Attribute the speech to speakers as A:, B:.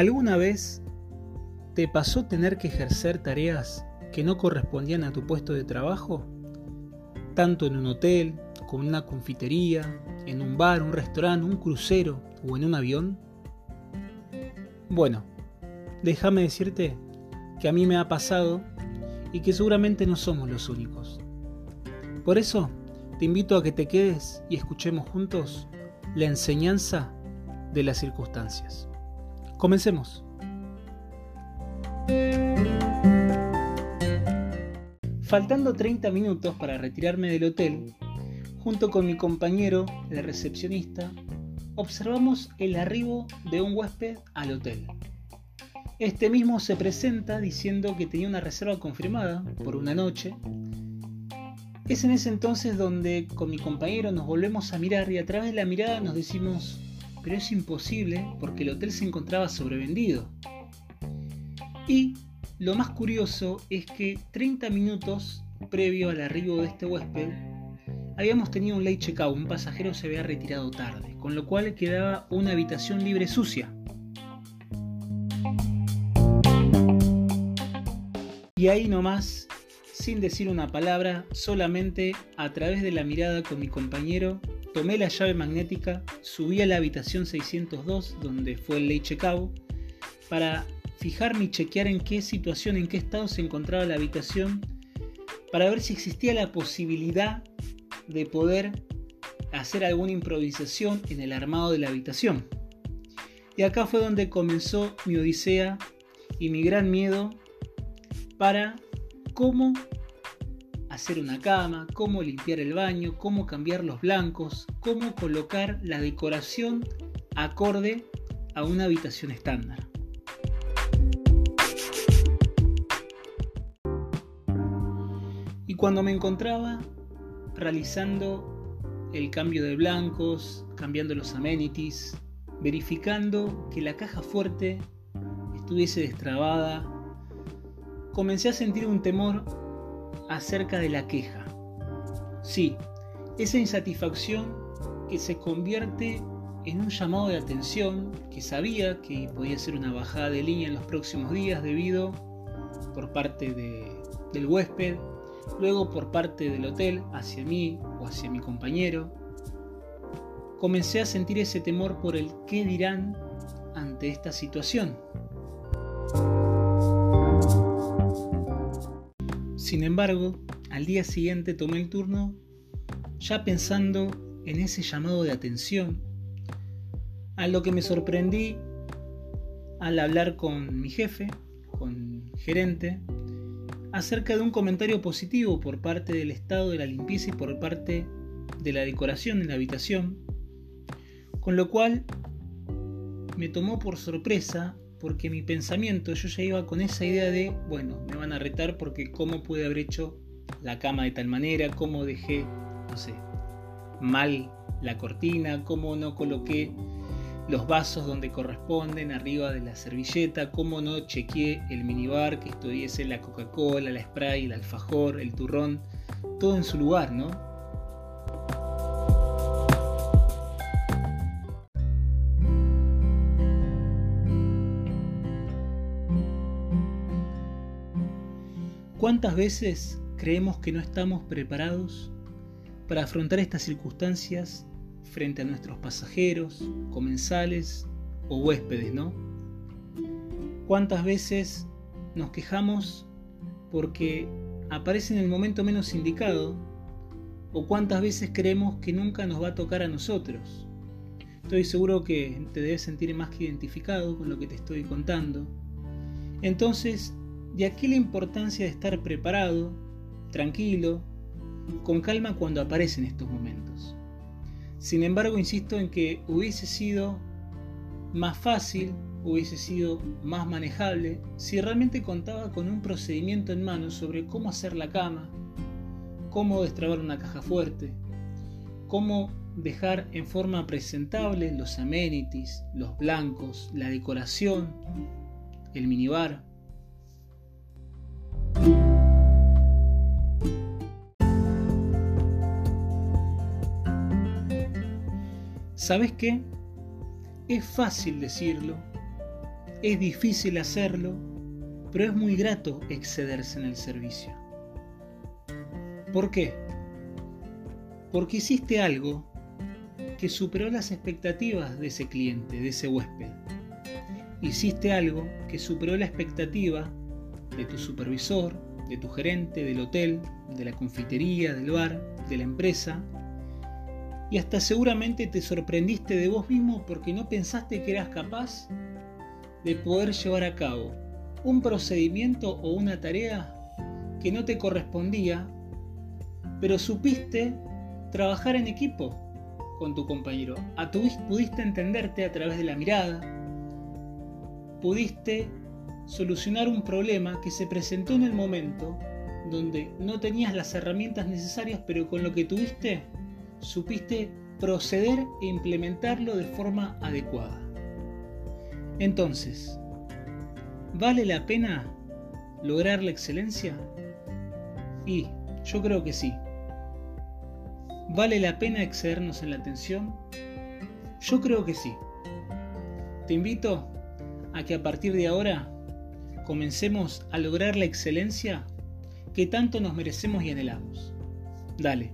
A: ¿Alguna vez te pasó tener que ejercer tareas que no correspondían a tu puesto de trabajo? Tanto en un hotel, como en una confitería, en un bar, un restaurante, un crucero o en un avión. Bueno, déjame decirte que a mí me ha pasado y que seguramente no somos los únicos. Por eso, te invito a que te quedes y escuchemos juntos la enseñanza de las circunstancias. Comencemos. Faltando 30 minutos para retirarme del hotel, junto con mi compañero, el recepcionista, observamos el arribo de un huésped al hotel. Este mismo se presenta diciendo que tenía una reserva confirmada por una noche. Es en ese entonces donde con mi compañero nos volvemos a mirar y a través de la mirada nos decimos, pero es imposible porque el hotel se encontraba sobrevendido. Y lo más curioso es que 30 minutos previo al arribo de este huésped, habíamos tenido un late checkout, un pasajero se había retirado tarde, con lo cual quedaba una habitación libre sucia. Y ahí nomás, sin decir una palabra, solamente a través de la mirada con mi compañero, tomé la llave magnética, subí a la habitación 602 donde fue el late para fijarme y chequear en qué situación, en qué estado se encontraba la habitación, para ver si existía la posibilidad de poder hacer alguna improvisación en el armado de la habitación. Y acá fue donde comenzó mi odisea y mi gran miedo para cómo hacer una cama, cómo limpiar el baño, cómo cambiar los blancos, cómo colocar la decoración acorde a una habitación estándar. Y cuando me encontraba realizando el cambio de blancos, cambiando los amenities, verificando que la caja fuerte estuviese destrabada, comencé a sentir un temor acerca de la queja. Sí, esa insatisfacción que se convierte en un llamado de atención que sabía que podía ser una bajada de línea en los próximos días debido por parte del huésped luego por parte del hotel hacia mí o hacia mi compañero, comencé a sentir ese temor por el qué dirán ante esta situación. Sin embargo, al día siguiente tomé el turno ya pensando en ese llamado de atención, a lo que me sorprendí al hablar con mi jefe, con gerente, acerca de un comentario positivo por parte del estado de la limpieza y por parte de la decoración en la habitación, con lo cual me tomó por sorpresa porque mi pensamiento yo ya iba con esa idea de, bueno, me van a retar porque cómo pude haber hecho la cama de tal manera, cómo dejé, no sé, mal la cortina, cómo no coloqué los vasos donde corresponden arriba de la servilleta, cómo no chequeé el minibar que estuviese la Coca-Cola, la spray, el alfajor, el turrón, todo en su lugar, ¿no? ¿Cuántas veces creemos que no estamos preparados para afrontar estas circunstancias frente a nuestros pasajeros, comensales o huéspedes, ¿no? ¿Cuántas veces nos quejamos porque aparece en el momento menos indicado? ¿O cuántas veces creemos que nunca nos va a tocar a nosotros? Estoy seguro que te debes sentir más que identificado con lo que te estoy contando. Entonces, de aquí la importancia de estar preparado, tranquilo, con calma cuando aparecen estos momentos. Sin embargo, insisto en que hubiese sido más fácil, hubiese sido más manejable si realmente contaba con un procedimiento en mano sobre cómo hacer la cama, cómo destrabar una caja fuerte, cómo dejar en forma presentable los amenities, los blancos, la decoración, el minibar. ¿Sabes qué? Es fácil decirlo, es difícil hacerlo, pero es muy grato excederse en el servicio. ¿Por qué? Porque hiciste algo que superó las expectativas de ese cliente, de ese huésped. Hiciste algo que superó la expectativa de tu supervisor, de tu gerente, del hotel, de la confitería, del bar, de la empresa. Y hasta seguramente te sorprendiste de vos mismo porque no pensaste que eras capaz de poder llevar a cabo un procedimiento o una tarea que no te correspondía, pero supiste trabajar en equipo con tu compañero. A pudiste entenderte a través de la mirada, pudiste solucionar un problema que se presentó en el momento donde no tenías las herramientas necesarias, pero con lo que tuviste, supiste proceder e implementarlo de forma adecuada. Entonces, ¿vale la pena lograr la excelencia? Y yo creo que sí. ¿Vale la pena excedernos en la atención? Yo creo que sí. Te invito a que a partir de ahora comencemos a lograr la excelencia que tanto nos merecemos y anhelamos. Dale,